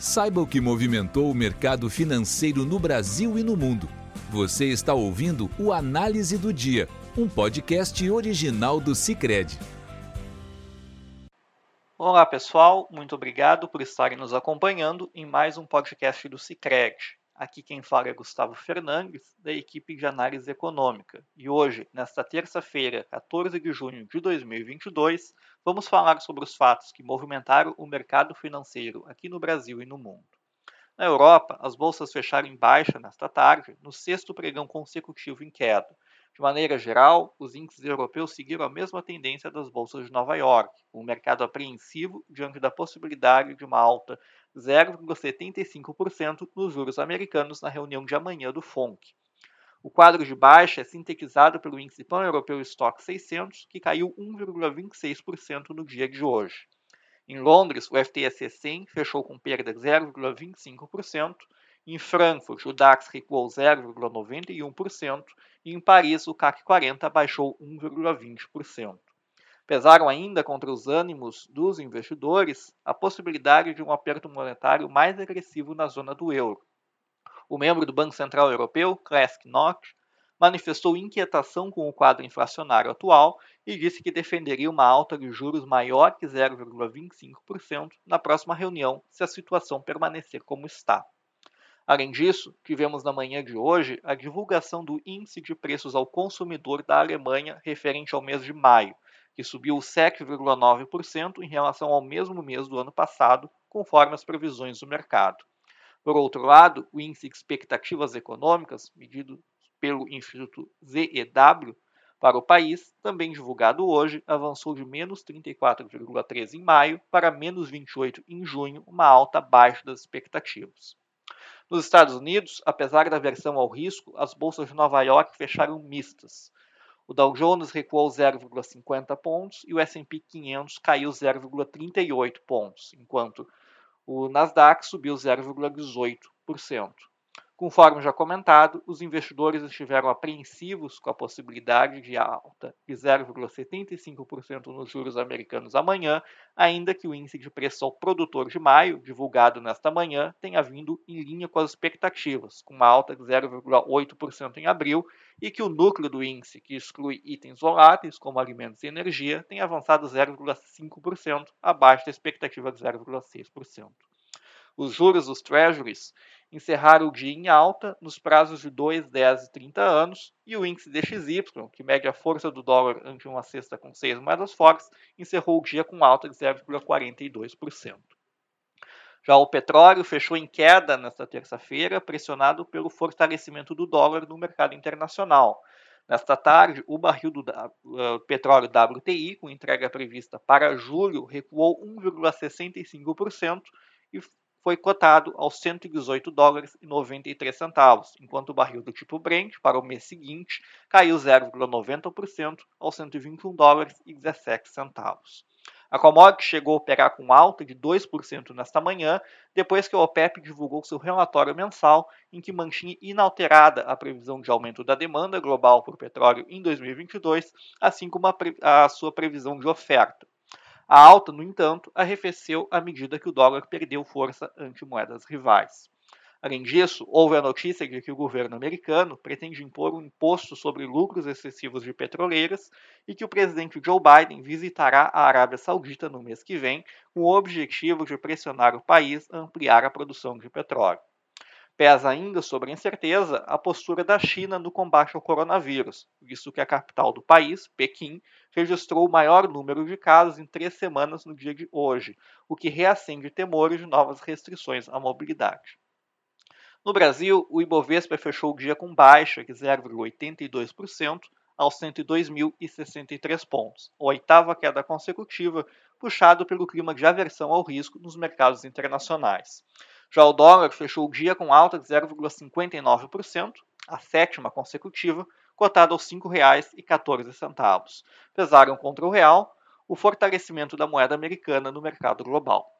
Saiba o que movimentou o mercado financeiro no Brasil e no mundo. Você está ouvindo o Análise do Dia, um podcast original do Cicred. Olá pessoal, muito obrigado por estarem nos acompanhando em mais um podcast do Cicred. Aqui quem fala é Gustavo Fernandes, da equipe de análise econômica. E hoje, nesta terça-feira, 14 de junho de 2022, vamos falar sobre os fatos que movimentaram o mercado financeiro aqui no Brasil e no mundo. Na Europa, as bolsas fecharam em baixa nesta tarde, no sexto pregão consecutivo em queda. De maneira geral, os índices europeus seguiram a mesma tendência das bolsas de Nova York, o mercado apreensivo diante da possibilidade de uma alta 0,75% nos juros americanos na reunião de amanhã do FONC. O quadro de baixa é sintetizado pelo índice pan-europeu Stock 600, que caiu 1,26% no dia de hoje. Em Londres, o FTSE 100 fechou com perda de 0,25%, em Frankfurt, o DAX recuou 0,91% e em Paris, o CAC 40 baixou 1,20%. Pesaram ainda contra os ânimos dos investidores a possibilidade de um aperto monetário mais agressivo na zona do euro. O membro do Banco Central Europeu, Klesk Nock, manifestou inquietação com o quadro inflacionário atual e disse que defenderia uma alta de juros maior que 0,25% na próxima reunião se a situação permanecer como está. Além disso, tivemos na manhã de hoje a divulgação do Índice de Preços ao Consumidor da Alemanha referente ao mês de maio, que subiu 7,9% em relação ao mesmo mês do ano passado, conforme as previsões do mercado. Por outro lado, o Índice de Expectativas Econômicas, medido pelo Instituto ZEW, para o país, também divulgado hoje, avançou de menos 34,3 em maio para menos 28 em junho, uma alta abaixo das expectativas. Nos Estados Unidos, apesar da aversão ao risco, as bolsas de Nova York fecharam mistas. O Dow Jones recuou 0,50 pontos e o S&P 500 caiu 0,38 pontos, enquanto o Nasdaq subiu 0,18%. Conforme já comentado, os investidores estiveram apreensivos com a possibilidade de alta de 0,75% nos juros americanos amanhã, ainda que o índice de preço ao produtor de maio, divulgado nesta manhã, tenha vindo em linha com as expectativas, com uma alta de 0,8% em abril, e que o núcleo do índice, que exclui itens voláteis como alimentos e energia, tenha avançado 0,5%, abaixo da expectativa de 0,6%. Os juros dos treasuries encerraram o dia em alta nos prazos de 2, 10 e 30 anos, e o índice DXY, que mede a força do dólar ante uma cesta com seis moedas fortes, encerrou o dia com alta de 0,42%. Já o petróleo fechou em queda nesta terça-feira, pressionado pelo fortalecimento do dólar no mercado internacional. Nesta tarde, o barril do uh, petróleo WTI, com entrega prevista para julho, recuou 1,65% e foi cotado aos 118 dólares e 93 centavos, enquanto o barril do tipo Brent para o mês seguinte caiu 0,90% aos 121 dólares e 17 centavos. A commodity chegou a operar com alta de 2% nesta manhã, depois que a OPEP divulgou seu relatório mensal em que mantinha inalterada a previsão de aumento da demanda global por petróleo em 2022, assim como a, a sua previsão de oferta. A alta, no entanto, arrefeceu à medida que o dólar perdeu força ante moedas rivais. Além disso, houve a notícia de que o governo americano pretende impor um imposto sobre lucros excessivos de petroleiras e que o presidente Joe Biden visitará a Arábia Saudita no mês que vem, com o objetivo de pressionar o país a ampliar a produção de petróleo. Pesa ainda sobre a incerteza a postura da China no combate ao coronavírus, visto que a capital do país, Pequim, registrou o maior número de casos em três semanas no dia de hoje, o que reacende temores de novas restrições à mobilidade. No Brasil, o Ibovespa fechou o dia com baixa de 0,82% aos 102.063 pontos, a oitava queda consecutiva, puxado pelo clima de aversão ao risco nos mercados internacionais. Já o dólar fechou o dia com alta de 0,59%, a sétima consecutiva, cotado aos R$ 5,14. Pesaram contra o real o fortalecimento da moeda americana no mercado global.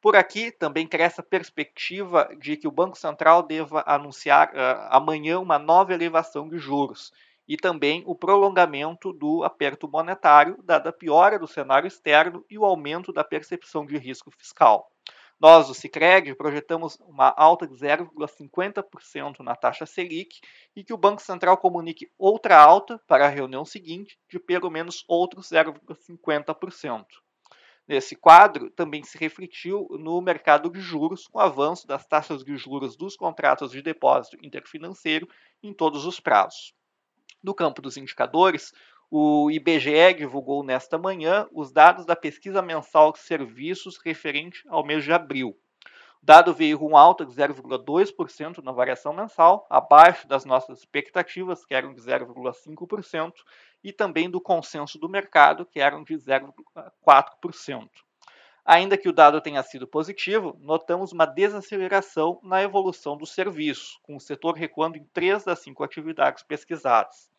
Por aqui também cresce a perspectiva de que o Banco Central deva anunciar uh, amanhã uma nova elevação de juros e também o prolongamento do aperto monetário, dada a piora do cenário externo e o aumento da percepção de risco fiscal. Nós, do Cicred, projetamos uma alta de 0,50% na taxa Selic e que o Banco Central comunique outra alta para a reunião seguinte de pelo menos outros 0,50%. Nesse quadro, também se refletiu no mercado de juros, com o avanço das taxas de juros dos contratos de depósito interfinanceiro em todos os prazos. No campo dos indicadores, o IBGE divulgou nesta manhã os dados da pesquisa mensal de serviços referente ao mês de abril. O dado veio com alta de 0,2% na variação mensal, abaixo das nossas expectativas, que eram de 0,5%, e também do consenso do mercado, que eram de 0,4%. Ainda que o dado tenha sido positivo, notamos uma desaceleração na evolução do serviço, com o setor recuando em três das cinco atividades pesquisadas.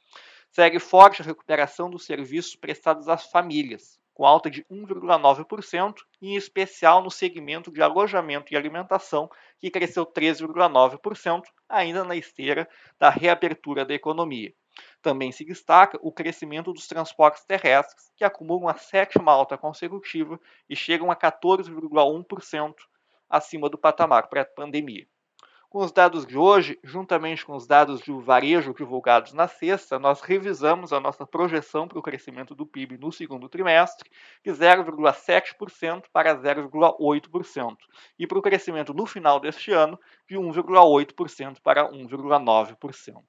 Segue forte a recuperação dos serviços prestados às famílias, com alta de 1,9%, em especial no segmento de alojamento e alimentação, que cresceu 13,9%, ainda na esteira da reabertura da economia. Também se destaca o crescimento dos transportes terrestres, que acumulam a sétima alta consecutiva e chegam a 14,1% acima do patamar pré-pandemia. Com os dados de hoje, juntamente com os dados do varejo divulgados na sexta, nós revisamos a nossa projeção para o crescimento do PIB no segundo trimestre de 0,7% para 0,8% e para o crescimento no final deste ano de 1,8% para 1,9%.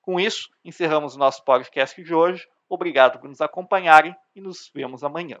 Com isso, encerramos o nosso podcast de hoje. Obrigado por nos acompanharem e nos vemos amanhã.